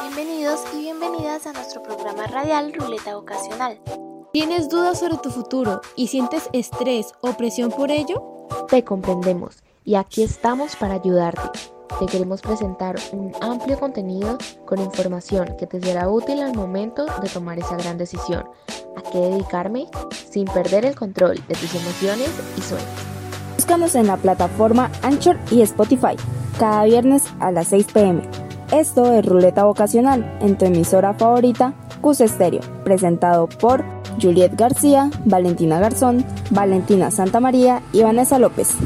Bienvenidos y bienvenidas a nuestro programa radial Ruleta Vocacional. ¿Tienes dudas sobre tu futuro y sientes estrés o presión por ello? Te comprendemos y aquí estamos para ayudarte. Te queremos presentar un amplio contenido con información que te será útil al momento de tomar esa gran decisión. ¿A qué dedicarme? Sin perder el control de tus emociones y sueños. Búscanos en la plataforma Anchor y Spotify, cada viernes a las 6 pm. Esto es Ruleta Vocacional, en tu emisora favorita, Cus Estéreo, presentado por Juliet García, Valentina Garzón, Valentina Santamaría y Vanessa López.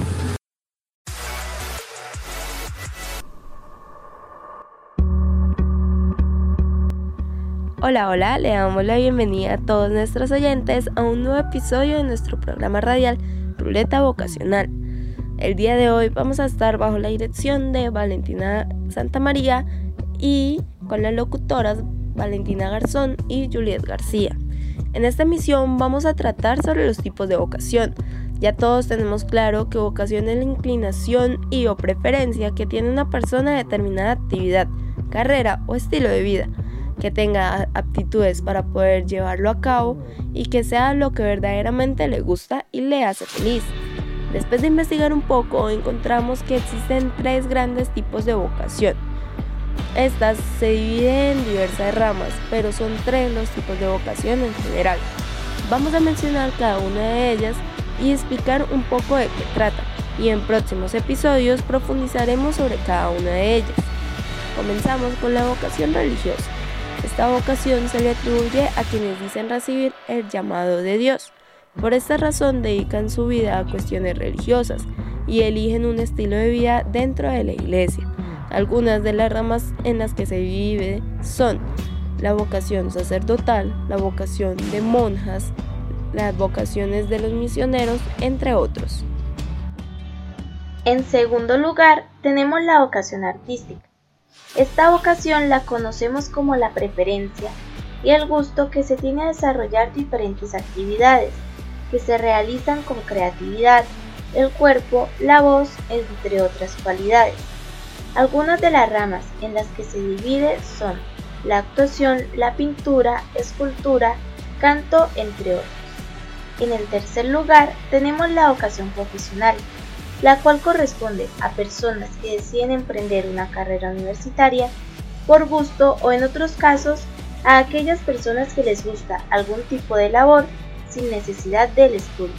Hola, hola, le damos la bienvenida a todos nuestros oyentes a un nuevo episodio de nuestro programa radial Ruleta Vocacional. El día de hoy vamos a estar bajo la dirección de Valentina Santamaría y con las locutoras Valentina Garzón y Juliet García. En esta emisión vamos a tratar sobre los tipos de vocación. Ya todos tenemos claro que vocación es la inclinación y o preferencia que tiene una persona a determinada actividad, carrera o estilo de vida que tenga aptitudes para poder llevarlo a cabo y que sea lo que verdaderamente le gusta y le hace feliz. Después de investigar un poco encontramos que existen tres grandes tipos de vocación. Estas se dividen en diversas ramas, pero son tres los tipos de vocación en general. Vamos a mencionar cada una de ellas y explicar un poco de qué trata, y en próximos episodios profundizaremos sobre cada una de ellas. Comenzamos con la vocación religiosa. Esta vocación se le atribuye a quienes dicen recibir el llamado de Dios. Por esta razón dedican su vida a cuestiones religiosas y eligen un estilo de vida dentro de la iglesia. Algunas de las ramas en las que se vive son la vocación sacerdotal, la vocación de monjas, las vocaciones de los misioneros, entre otros. En segundo lugar, tenemos la vocación artística. Esta vocación la conocemos como la preferencia y el gusto que se tiene a desarrollar diferentes actividades que se realizan con creatividad, el cuerpo, la voz, entre otras cualidades. Algunas de las ramas en las que se divide son la actuación, la pintura, escultura, canto, entre otros. En el tercer lugar tenemos la vocación profesional, la cual corresponde a personas que deciden emprender una carrera universitaria por gusto o en otros casos a aquellas personas que les gusta algún tipo de labor sin necesidad del estudio.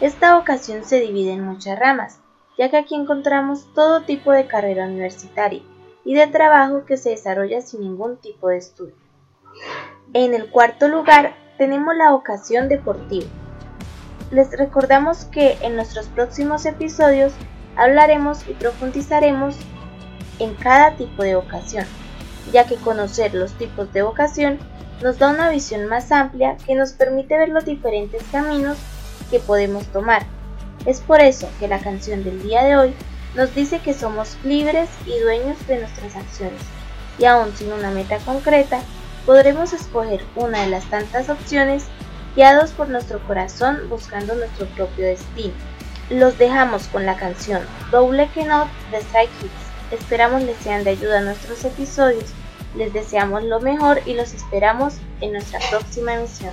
Esta vocación se divide en muchas ramas, ya que aquí encontramos todo tipo de carrera universitaria y de trabajo que se desarrolla sin ningún tipo de estudio. En el cuarto lugar tenemos la vocación deportiva, les recordamos que en nuestros próximos episodios hablaremos y profundizaremos en cada tipo de vocación, ya que conocer los tipos de vocación nos da una visión más amplia que nos permite ver los diferentes caminos que podemos tomar. Es por eso que la canción del día de hoy nos dice que somos libres y dueños de nuestras acciones, y aún sin una meta concreta, podremos escoger una de las tantas opciones guiados por nuestro corazón buscando nuestro propio destino. Los dejamos con la canción Double Que Not de Strike Kids. Esperamos les sean de ayuda a nuestros episodios. Les deseamos lo mejor y los esperamos en nuestra próxima emisión.